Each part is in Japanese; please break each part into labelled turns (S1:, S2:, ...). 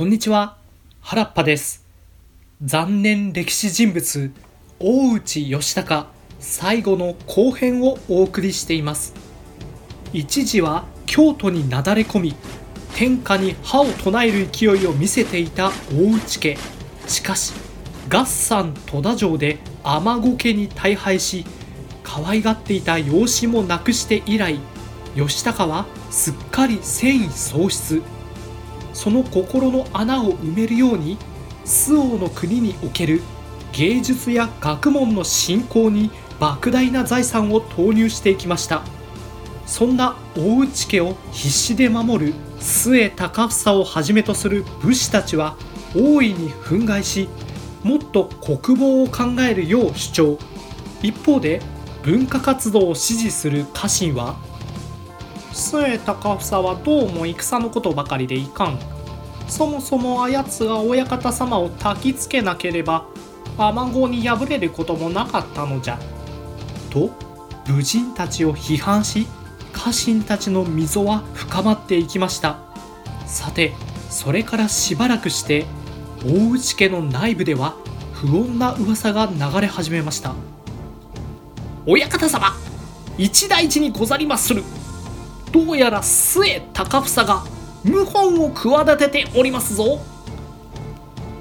S1: こんにちは。原っぱです。残念歴史人物大内義隆最後の後編をお送りしています。一時は京都になだれ込み天下に歯を唱える勢いを見せていた大内家。しかし合算戸田城で尼子家に大敗し可愛がっていた養子も亡くして以来義高はすっかり戦意喪失。その心の穴を埋めるように周防の国における芸術や学問の振興に莫大な財産を投入していきました。そんな大内家を必死で守る末高房をはじめとする武士たちは大いに憤慨しもっと国防を考えるよう主張。一方で文化活動を支持する家臣は末高房はどうも戦のことばかりでいかん。そもそもあやつが親方様を焚きつけなければ雨子に敗れることもなかったのじゃ。と武人たちを批判し家臣たちの溝は深まっていきました。さてそれからしばらくして大内家の内部では不穏な噂が流れ始めました。親方様一大事にござりまする。どうやら末高房が謀反を企てておりますぞ。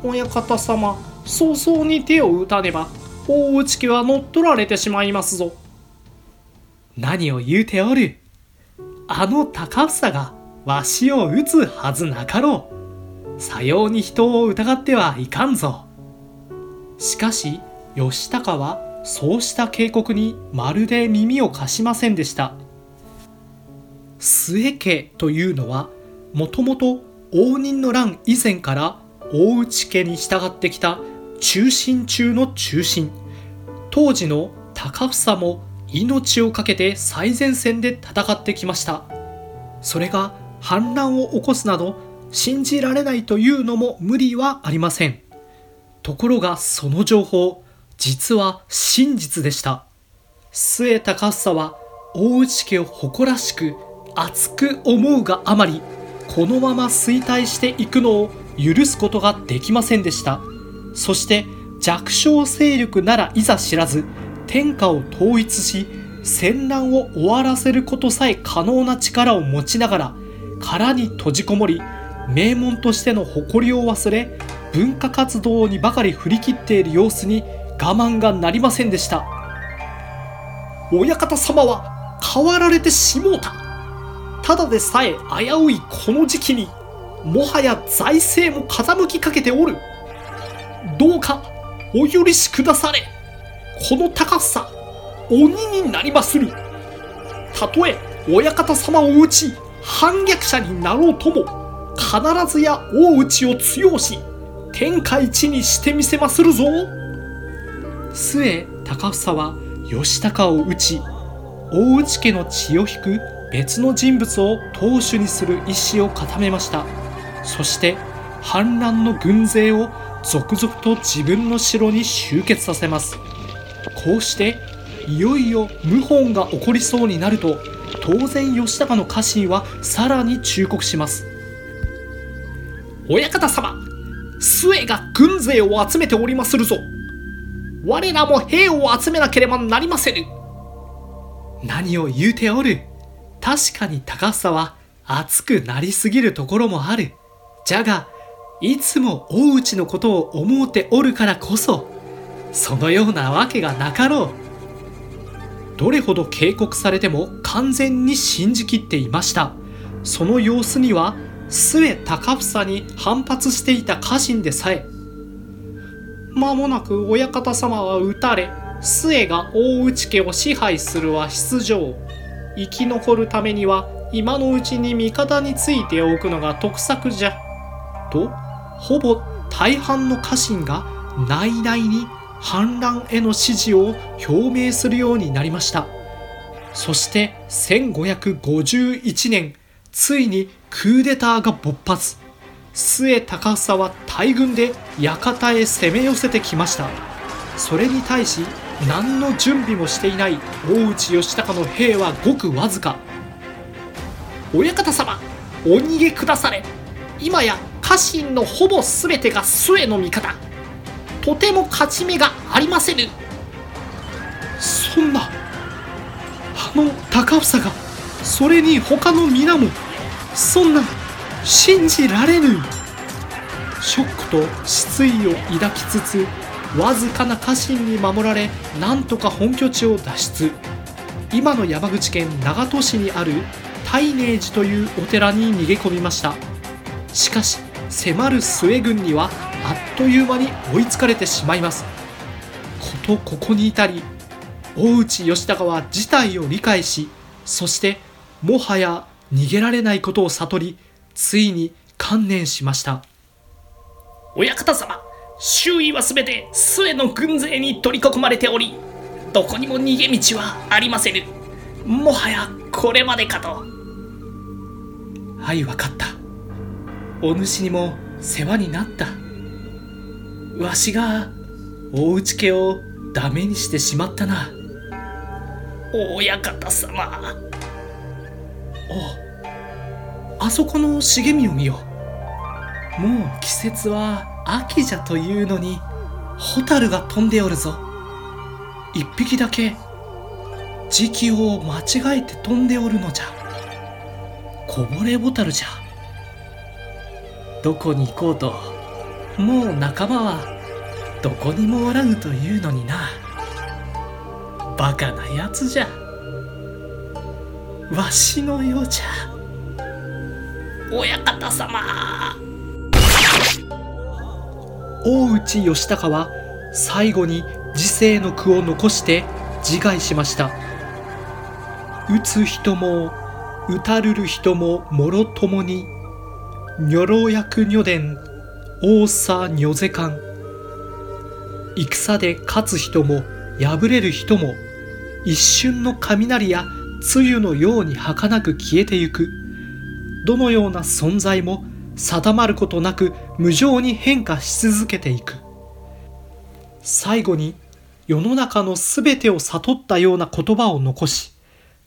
S1: 親方様早々に手を打たねば大内家は乗っ取られてしまいますぞ。何を言うておる。あの高房がわしを撃つはずなかろう。さように人を疑ってはいかんぞ。しかし義高はそうした警告にまるで耳を貸しませんでした。末家というのはもともと応仁の乱以前から大内家に従ってきた中心中の中心当時の高房も命を懸けて最前線で戦ってきました。それが反乱を起こすなど信じられないというのも無理はありません。ところがその情報実は真実でした。末高房は大内家を誇らしく熱く思うがあまりこのまま衰退していくのを許すことができませんでした。そして弱小勢力ならいざ知らず天下を統一し戦乱を終わらせることさえ可能な力を持ちながら殻に閉じこもり名門としての誇りを忘れ文化活動にばかり振り切っている様子に我慢がなりませんでした。親方様は変わられてしもうた。ただでさえ危ういこの時期にもはや財政も傾きかけておる。どうかお許しくだされ。この高さ鬼になりまする。たとえ親方様を討ち反逆者になろうとも必ずや大内を強し天下一にしてみせまするぞ。末高房は義高を討ち大内家の血を引く別の人物を当主にする意思を固めました。そして反乱の軍勢を続々と自分の城に集結させます。こうしていよいよ謀反が起こりそうになると当然義高の家臣はさらに忠告します。親方様末が軍勢を集めておりまするぞ。我らも兵を集めなければなりませぬ。何を言うておる？確かに高さは熱くなりすぎるところもある。じゃがいつも大内のことを思うておるからこそそのようなわけがなかろう。どれほど警告されても完全に信じきっていました。その様子には末高房に反発していた家臣でさえ間もなく親方様は討たれ末が大内家を支配するは出場生き残るためには今のうちに味方についておくのが得策じゃ。とほぼ大半の家臣が内々に反乱への支持を表明するようになりました。そして1551年ついにクーデターが勃発。末高房は大軍で館へ攻め寄せてきました。それに対し何の準備もしていない大内義高の兵はごくわずか。親方様お逃げくだされ。今や家臣のほぼ全てが末の味方。とても勝ち目がありませぬ。そんなあの高房がそれに他の皆もそんな信じられぬ。ショックと失意を抱きつつわずかな家臣に守られなんとか本拠地を脱出。今の山口県長門市にある大寧寺というお寺に逃げ込みました。しかし迫る末軍にはあっという間に追いつかれてしまいます。ことここに至り大内義高は事態を理解しそしてもはや逃げられないことを悟りついに観念しました。親方様周囲は全て末の軍勢に取り囲まれておりどこにも逃げ道はありませぬ。もはやこれまでかと。はい分かった。お主にも世話になった。わしが大内家をダメにしてしまったな。親方様。おあそこの茂みを見よもう季節は秋じゃというのに蛍が飛んでおるぞ。一匹だけ時期を間違えて飛んでおるのじゃ。こぼれボタルじゃ。どこに行こうともう仲間はどこにもおらぬというのにな。バカなやつじゃ。わしのようじゃ。親方様。大内義高は最後に時世の句を残して自害しました。打つ人も打たるる人ももろともに如老役如伝王さ如是観戦で勝つ人も敗れる人も一瞬の雷や梅雨のように儚く消えてゆく。どのような存在も定まることなく無情に変化し続けていく。最後に世の中の全てを悟ったような言葉を残し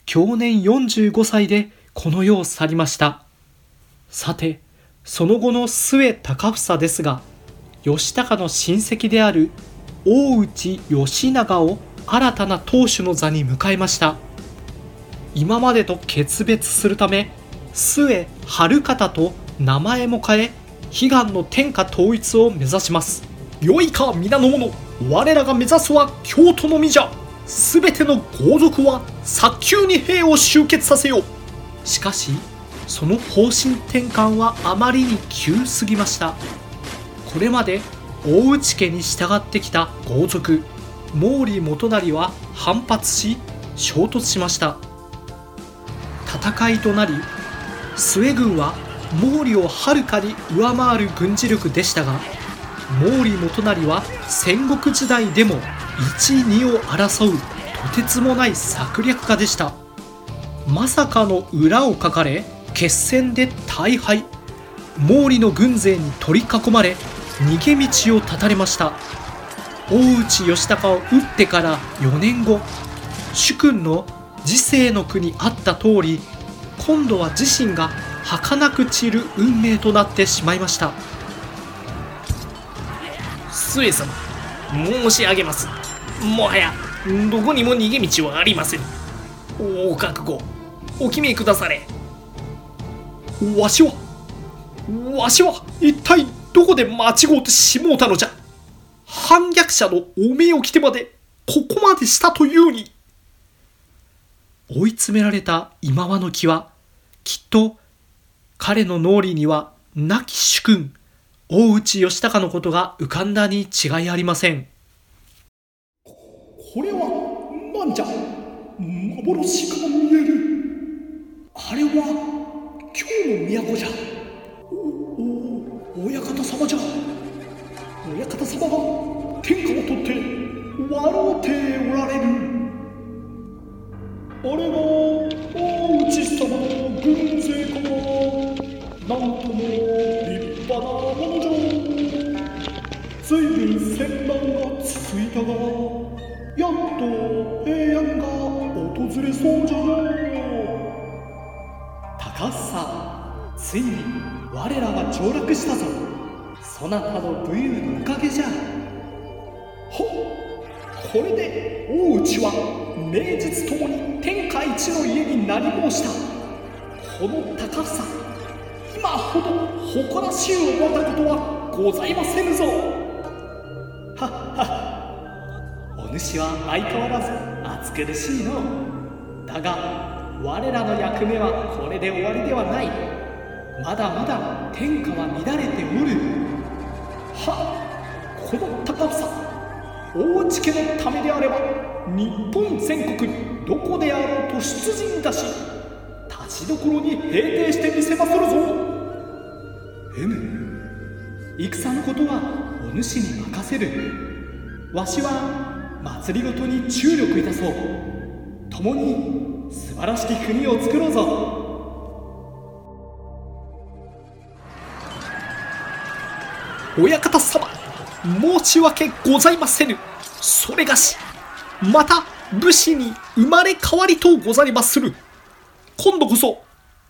S1: 去年45歳でこの世を去りました。さてその後の末高房ですが義高の親戚である大内義長を新たな当主の座に迎えました。今までと決別するため末春方と名前も変え悲願の天下統一を目指します。良いか皆の者我らが目指すは京都のみじゃ。全ての豪族は早急に兵を集結させよう。しかしその方針転換はあまりに急すぎました。これまで大内家に従ってきた豪族毛利元就は反発し衝突しました。戦いとなり末軍は毛利をはるかに上回る軍事力でしたが毛利元就は戦国時代でも12を争うとてつもない策略家でした。まさかの裏をかかれ決戦で大敗。毛利の軍勢に取り囲まれ逃げ道を断たれました。大内義高を撃ってから4年後主君の時世の国あった通り今度は自身が儚く散る運命となってしまいました。
S2: 末様申し上げます。もはやどこにも逃げ道はありません。お覚悟お決めくだされ。
S1: わしはわしは一体どこで間違うてしもうたのじゃ。反逆者のお面を着てまでここまでしたというに。追い詰められた今和の木はきっと彼の脳裏には亡き主君大内義高のことが浮かんだに違いありません。
S3: これは何じゃ幻が見える。あれは京の都じゃ。おお親方様じゃ。親方様が天下を取って笑うておられる。あれはも立派なものじゃ随分戦乱が続いたがやっと平安が訪れそうじゃ。の
S1: 高さついに
S3: 我らは上洛したぞ。そなたの武勇のおかげじゃ。ほこれで大内は名実ともに天下一の家になり申した。この高房今ほど誇らしゅう思ったことはございませぬぞ。はっはお主は相変わらず暑苦しいの。だが我らの役目はこれで終わりではない。まだまだ天下は乱れておる。はこの高房大内家のためであれば日本全国どこであろうと出陣だしちどころに平定してみせまするぞ。M 戦のことはお主に任せる。わしは祭りごとに注力いたそう。共に素晴らしき国を作ろうぞ。
S2: 親方様申し訳ございませぬ。それがしまた武士に生まれ変わりとござりまする今度こそ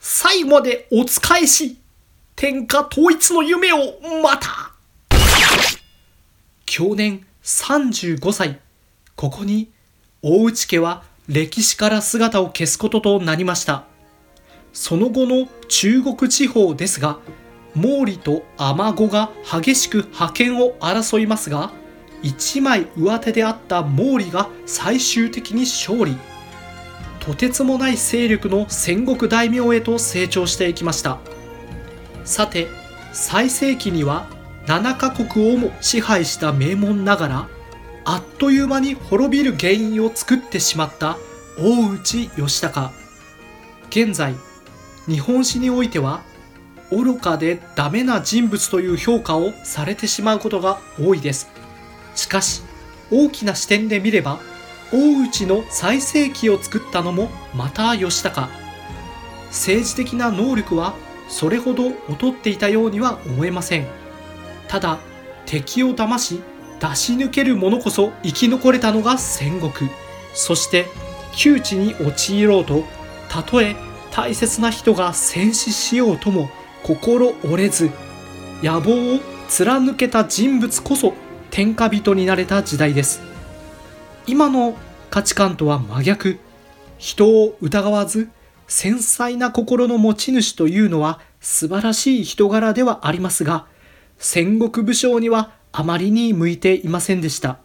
S2: 最後までお仕えし天下統一の夢をまた。
S1: 去年35歳。ここに大内家は歴史から姿を消すこととなりました。その後の中国地方ですが毛利と尼子が激しく覇権を争いますが一枚上手であった毛利が最終的に勝利。とてつもない勢力の戦国大名へと成長していきました。さて最盛期には7カ国をも支配した名門ながらあっという間に滅びる原因を作ってしまった大内義高現在日本史においては愚かでダメな人物という評価をされてしまうことが多いです。しかし大きな視点で見れば大内の最盛期を作ったのもまた義高。政治的な能力はそれほど劣っていたようには思えません。ただ敵を騙し出し抜ける者こそ生き残れたのが戦国。そして窮地に陥ろうとたとえ大切な人が戦死しようとも心折れず野望を貫けた人物こそ天下人になれた時代です。今の価値観とは真逆。人を疑わず繊細な心の持ち主というのは素晴らしい人柄ではありますが戦国武将にはあまりに向いていませんでした。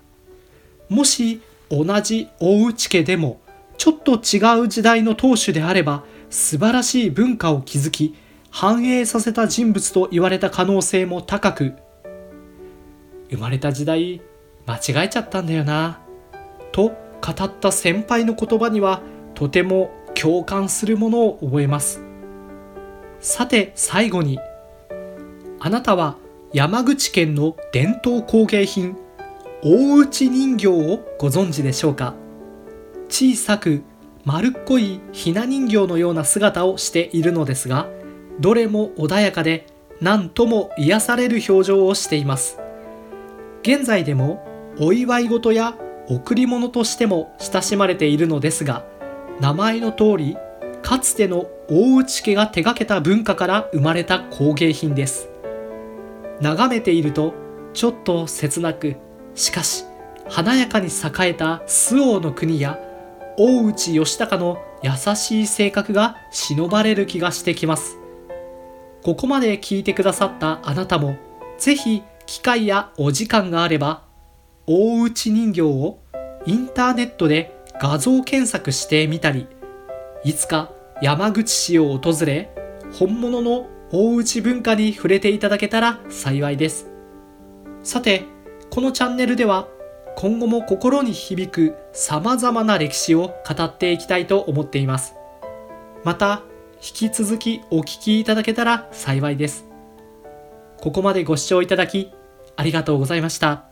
S1: もし同じ大内家でもちょっと違う時代の当主であれば素晴らしい文化を築き反映させた人物と言われた可能性も高く。生まれた時代間違えちゃったんだよな。と語った先輩の言葉にはとても共感するものを覚えます。さて最後にあなたは山口県の伝統工芸品大内人形をご存知でしょうか？小さく丸っこいひな人形のような姿をしているのですがどれも穏やかで何とも癒される表情をしています。現在でもお祝い事や贈り物としても親しまれているのですが名前の通りかつての大内家が手掛けた文化から生まれた工芸品です。眺めているとちょっと切なくしかし華やかに栄えた周防の国や大内義高の優しい性格が忍ばれる気がしてきます。ここまで聞いてくださったあなたもぜひ機会やお時間があれば大内人形をインターネットで画像検索してみたりいつか山口市を訪れ本物の大内文化に触れていただけたら幸いです。さてこのチャンネルでは今後も心に響く様々な歴史を語っていきたいと思っています。また引き続きお聞きいただけたら幸いです。ここまでご視聴いただきありがとうございました。